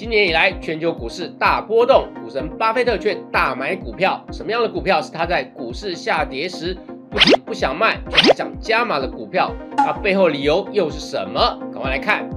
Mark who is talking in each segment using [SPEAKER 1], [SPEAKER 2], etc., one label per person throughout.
[SPEAKER 1] 今年以来，全球股市大波动，股神巴菲特却大买股票。什么样的股票是他在股市下跌时不仅不想卖，却还想加码的股票？那背后理由又是什么？赶快来看。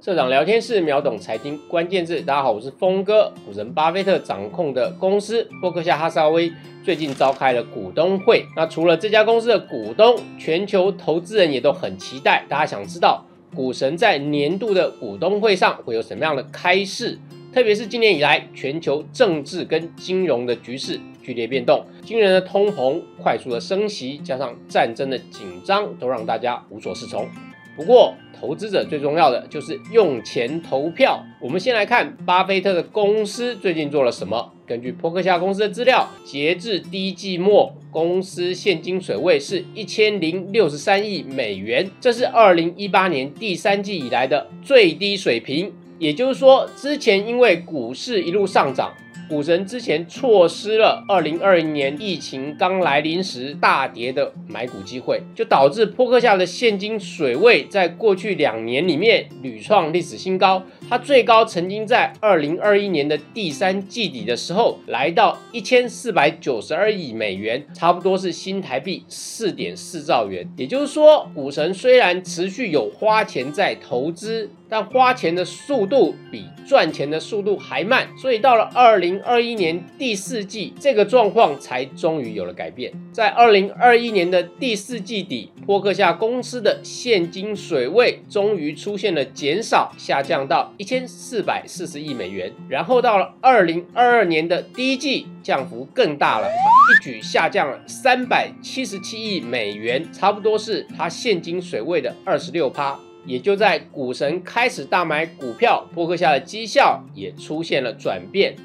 [SPEAKER 1] 社长聊天室秒懂财经关键字，大家好，我是峰哥。股神巴菲特掌控的公司伯克夏哈撒韦最近召开了股东会。那除了这家公司的股东，全球投资人也都很期待。大家想知道股神在年度的股东会上会有什么样的开示？特别是今年以来，全球政治跟金融的局势剧烈变动，惊人的通膨、快速的升息，加上战争的紧张，都让大家无所适从。不过，投资者最重要的就是用钱投票。我们先来看巴菲特的公司最近做了什么。根据波克夏公司的资料，截至第一季末，公司现金水位是一千零六十三亿美元，这是二零一八年第三季以来的最低水平。也就是说，之前因为股市一路上涨。股神之前错失了二零二零年疫情刚来临时大跌的买股机会，就导致波克夏的现金水位在过去两年里面屡创历史新高。它最高曾经在二零二一年的第三季底的时候来到一千四百九十二亿美元，差不多是新台币四点四兆元。也就是说，股神虽然持续有花钱在投资。但花钱的速度比赚钱的速度还慢，所以到了二零二一年第四季，这个状况才终于有了改变。在二零二一年的第四季底，波克夏公司的现金水位终于出现了减少，下降到一千四百四十亿美元。然后到了二零二二年的第一季，降幅更大了，一举下降了三百七十七亿美元，差不多是它现金水位的二十六趴。也就在股神开始大买股票，波克夏的绩效也出现了转变。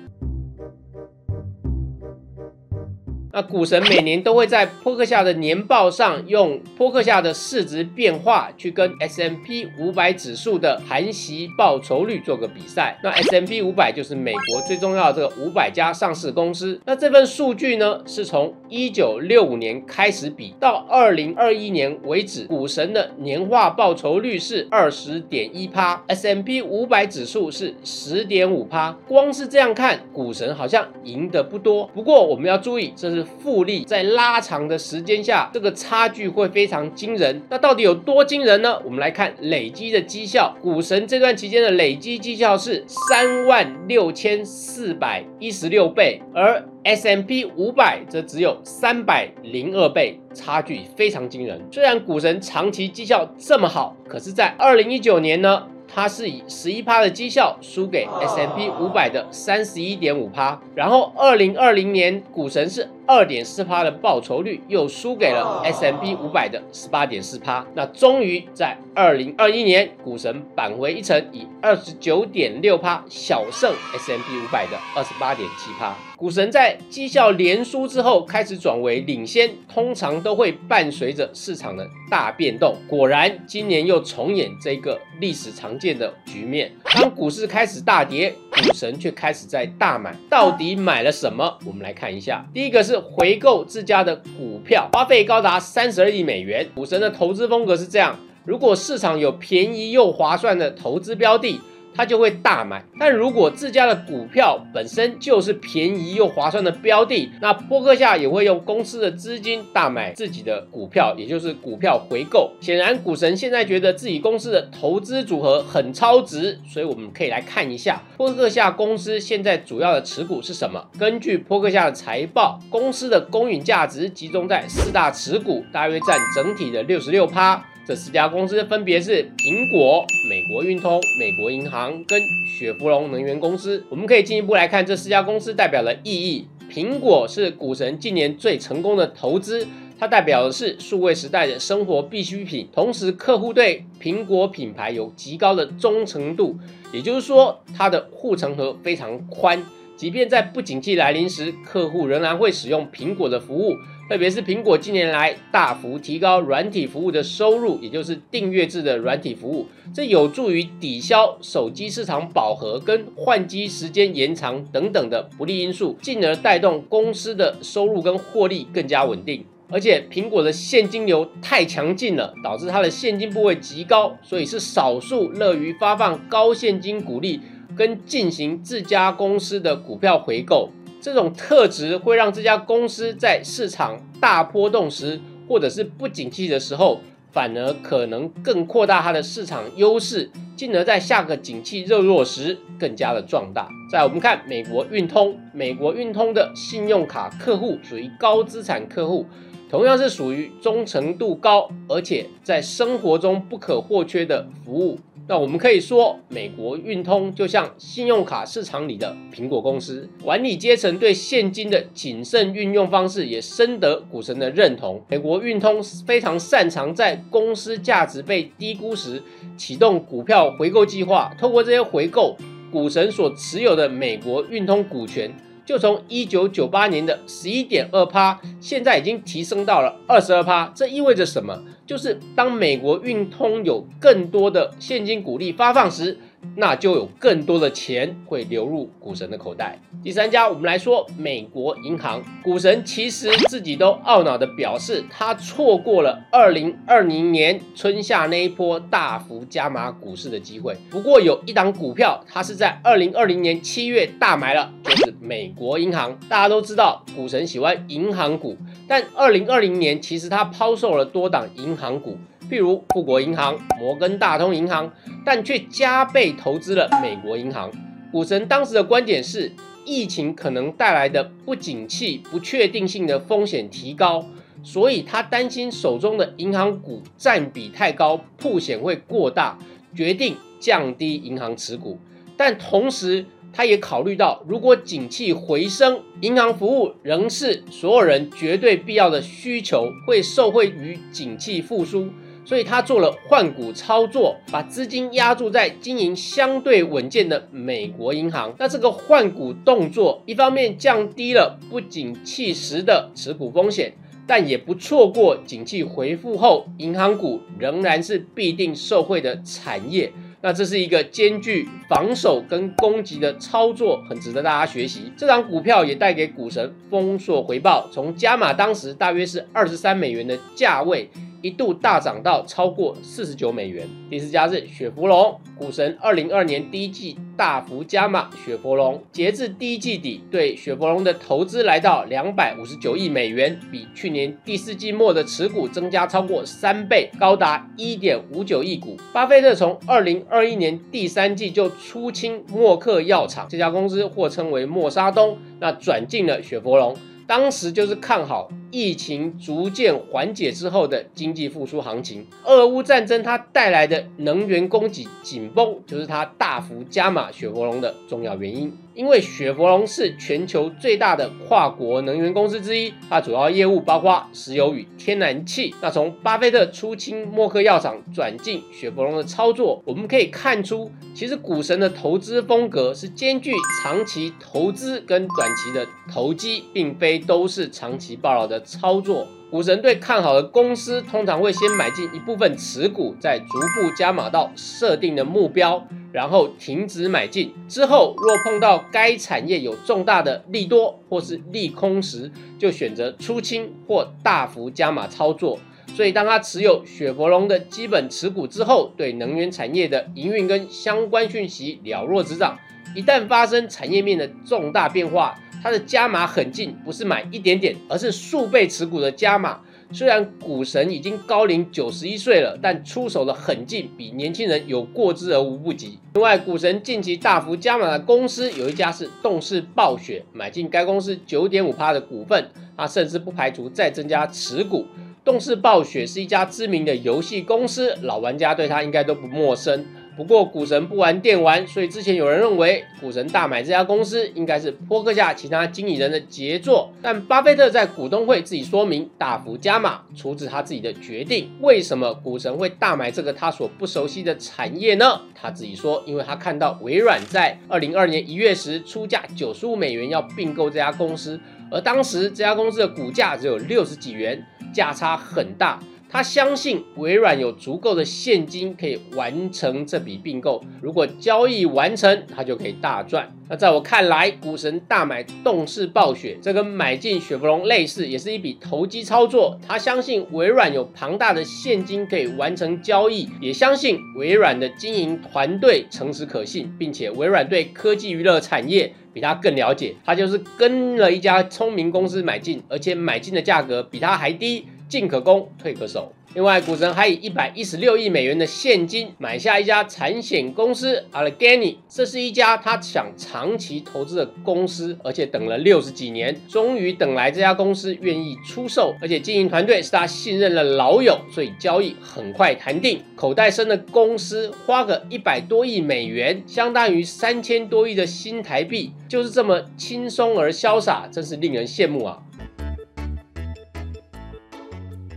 [SPEAKER 1] 那股神每年都会在波克夏的年报上用波克夏的市值变化去跟 S M P 五百指数的含息报酬率做个比赛。那 S M P 五百就是美国最重要的这个五百家上市公司。那这份数据呢，是从一九六五年开始比到二零二一年为止，股神的年化报酬率是二十点一趴，S M P 五百指数是十点五趴。光是这样看，股神好像赢得不多。不过我们要注意，这是。复利在拉长的时间下，这个差距会非常惊人。那到底有多惊人呢？我们来看累积的绩效，股神这段期间的累积绩效是三万六千四百一十六倍，而 S M P 五百则只有三百零二倍，差距非常惊人。虽然股神长期绩效这么好，可是，在二零一九年呢？它是以十一趴的绩效输给 S M P 五百的三十一点五趴，然后二零二零年股神是二点四趴的报酬率，又输给了 S M P 五百的十八点四趴。那终于在二零二一年，股神扳回一城，以二十九点六趴小胜 S M P 五百的二十八点七趴。股神在绩效连输之后开始转为领先，通常都会伴随着市场的大变动。果然，今年又重演这个历史常见的局面。当股市开始大跌，股神却开始在大买。到底买了什么？我们来看一下。第一个是回购自家的股票，花费高达三十二亿美元。股神的投资风格是这样：如果市场有便宜又划算的投资标的。他就会大买，但如果自家的股票本身就是便宜又划算的标的，那波克夏也会用公司的资金大买自己的股票，也就是股票回购。显然，股神现在觉得自己公司的投资组合很超值，所以我们可以来看一下波克夏公司现在主要的持股是什么。根据波克夏的财报，公司的公允价值集中在四大持股，大约占整体的六十六趴。这四家公司分别是苹果、美国运通、美国银行跟雪佛龙能源公司。我们可以进一步来看这四家公司代表的意义。苹果是股神近年最成功的投资，它代表的是数位时代的生活必需品，同时客户对苹果品牌有极高的忠诚度，也就是说它的护城河非常宽，即便在不景气来临时，客户仍然会使用苹果的服务。特别是苹果近年来大幅提高软体服务的收入，也就是订阅制的软体服务，这有助于抵消手机市场饱和跟换机时间延长等等的不利因素，进而带动公司的收入跟获利更加稳定。而且苹果的现金流太强劲了，导致它的现金部位极高，所以是少数乐于发放高现金股利跟进行自家公司的股票回购。这种特质会让这家公司在市场大波动时，或者是不景气的时候，反而可能更扩大它的市场优势，进而在下个景气热络时更加的壮大。再我们看美国运通，美国运通的信用卡客户属于高资产客户，同样是属于忠诚度高，而且在生活中不可或缺的服务。那我们可以说，美国运通就像信用卡市场里的苹果公司，管理阶层对现金的谨慎运用方式也深得股神的认同。美国运通非常擅长在公司价值被低估时启动股票回购计划，透过这些回购，股神所持有的美国运通股权。就从一九九八年的十一点二趴，现在已经提升到了二十二趴。这意味着什么？就是当美国运通有更多的现金股利发放时。那就有更多的钱会流入股神的口袋。第三家，我们来说美国银行。股神其实自己都懊恼的表示，他错过了二零二零年春夏那一波大幅加码股市的机会。不过有一档股票，它是在二零二零年七月大买了，就是美国银行。大家都知道，股神喜欢银行股，但二零二零年其实他抛售了多档银行股。譬如富国银行、摩根大通银行，但却加倍投资了美国银行。股神当时的观点是，疫情可能带来的不景气、不确定性的风险提高，所以他担心手中的银行股占比太高，铺险会过大，决定降低银行持股。但同时，他也考虑到，如果景气回升，银行服务仍是所有人绝对必要的需求，会受惠于景气复苏。所以他做了换股操作，把资金压注在经营相对稳健的美国银行。那这个换股动作，一方面降低了不景气时的持股风险，但也不错过景气回复后，银行股仍然是必定受惠的产业。那这是一个兼具防守跟攻击的操作，很值得大家学习。这张股票也带给股神丰硕回报，从加码当时大约是二十三美元的价位。一度大涨到超过四十九美元。第四家是雪佛龙，股神二零二年第一季大幅加码雪佛龙，截至第一季底，对雪佛龙的投资来到两百五十九亿美元，比去年第四季末的持股增加超过三倍，高达一点五九亿股。巴菲特从二零二一年第三季就出清默克药厂这家公司，或称为默沙东，那转进了雪佛龙。当时就是看好疫情逐渐缓解之后的经济复苏行情。俄乌战争它带来的能源供给紧绷，就是它大幅加码雪佛龙的重要原因。因为雪佛龙是全球最大的跨国能源公司之一，它主要业务包括石油与天然气。那从巴菲特出清默克药厂转进雪佛龙的操作，我们可以看出，其实股神的投资风格是兼具长期投资跟短期的投机，并非都是长期抱牢的操作。股神对看好的公司，通常会先买进一部分持股，再逐步加码到设定的目标。然后停止买进之后，若碰到该产业有重大的利多或是利空时，就选择出清或大幅加码操作。所以，当他持有雪佛龙的基本持股之后，对能源产业的营运跟相关讯息了若指掌。一旦发生产业面的重大变化，他的加码很近，不是买一点点，而是数倍持股的加码。虽然股神已经高龄九十一岁了，但出手的狠劲比年轻人有过之而无不及。另外，股神近期大幅加码的公司有一家是动视暴雪，买进该公司九点五趴的股份，他甚至不排除再增加持股。动视暴雪是一家知名的游戏公司，老玩家对他应该都不陌生。不过股神不玩电玩，所以之前有人认为股神大买这家公司应该是波克夏其他经理人的杰作。但巴菲特在股东会自己说明大幅加码，出自他自己的决定。为什么股神会大买这个他所不熟悉的产业呢？他自己说，因为他看到微软在二零二年一月时出价九十五美元要并购这家公司，而当时这家公司的股价只有六十几元，价差很大。他相信微软有足够的现金可以完成这笔并购。如果交易完成，他就可以大赚。那在我看来，股神大买动视暴雪，这跟买进雪佛龙类似，也是一笔投机操作。他相信微软有庞大的现金可以完成交易，也相信微软的经营团队诚实可信，并且微软对科技娱乐产业比他更了解。他就是跟了一家聪明公司买进，而且买进的价格比他还低。进可攻，退可守。另外，股神还以一百一十六亿美元的现金买下一家产险公司 Allegheny，这是一家他想长期投资的公司，而且等了六十几年，终于等来这家公司愿意出售，而且经营团队是他信任的老友，所以交易很快谈定。口袋深的公司花个一百多亿美元，相当于三千多亿的新台币，就是这么轻松而潇洒，真是令人羡慕啊！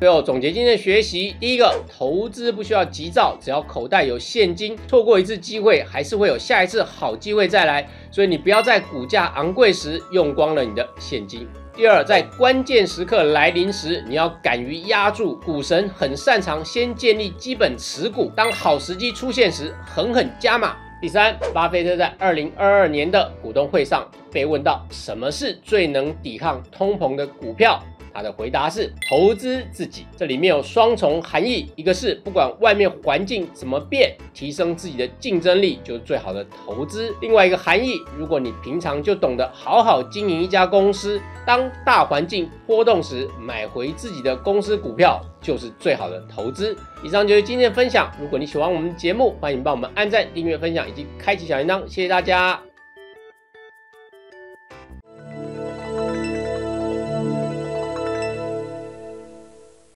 [SPEAKER 1] 最后总结今天的学习：第一个，投资不需要急躁，只要口袋有现金，错过一次机会，还是会有下一次好机会再来。所以你不要在股价昂贵时用光了你的现金。第二，在关键时刻来临时，你要敢于压住。股神很擅长先建立基本持股，当好时机出现时，狠狠加码。第三，巴菲特在二零二二年的股东会上被问到什么是最能抵抗通膨的股票。他的回答是投资自己，这里面有双重含义，一个是不管外面环境怎么变，提升自己的竞争力就是最好的投资；另外一个含义，如果你平常就懂得好好经营一家公司，当大环境波动时，买回自己的公司股票就是最好的投资。以上就是今天的分享，如果你喜欢我们的节目，欢迎帮我们按赞、订阅、分享以及开启小铃铛，谢谢大家。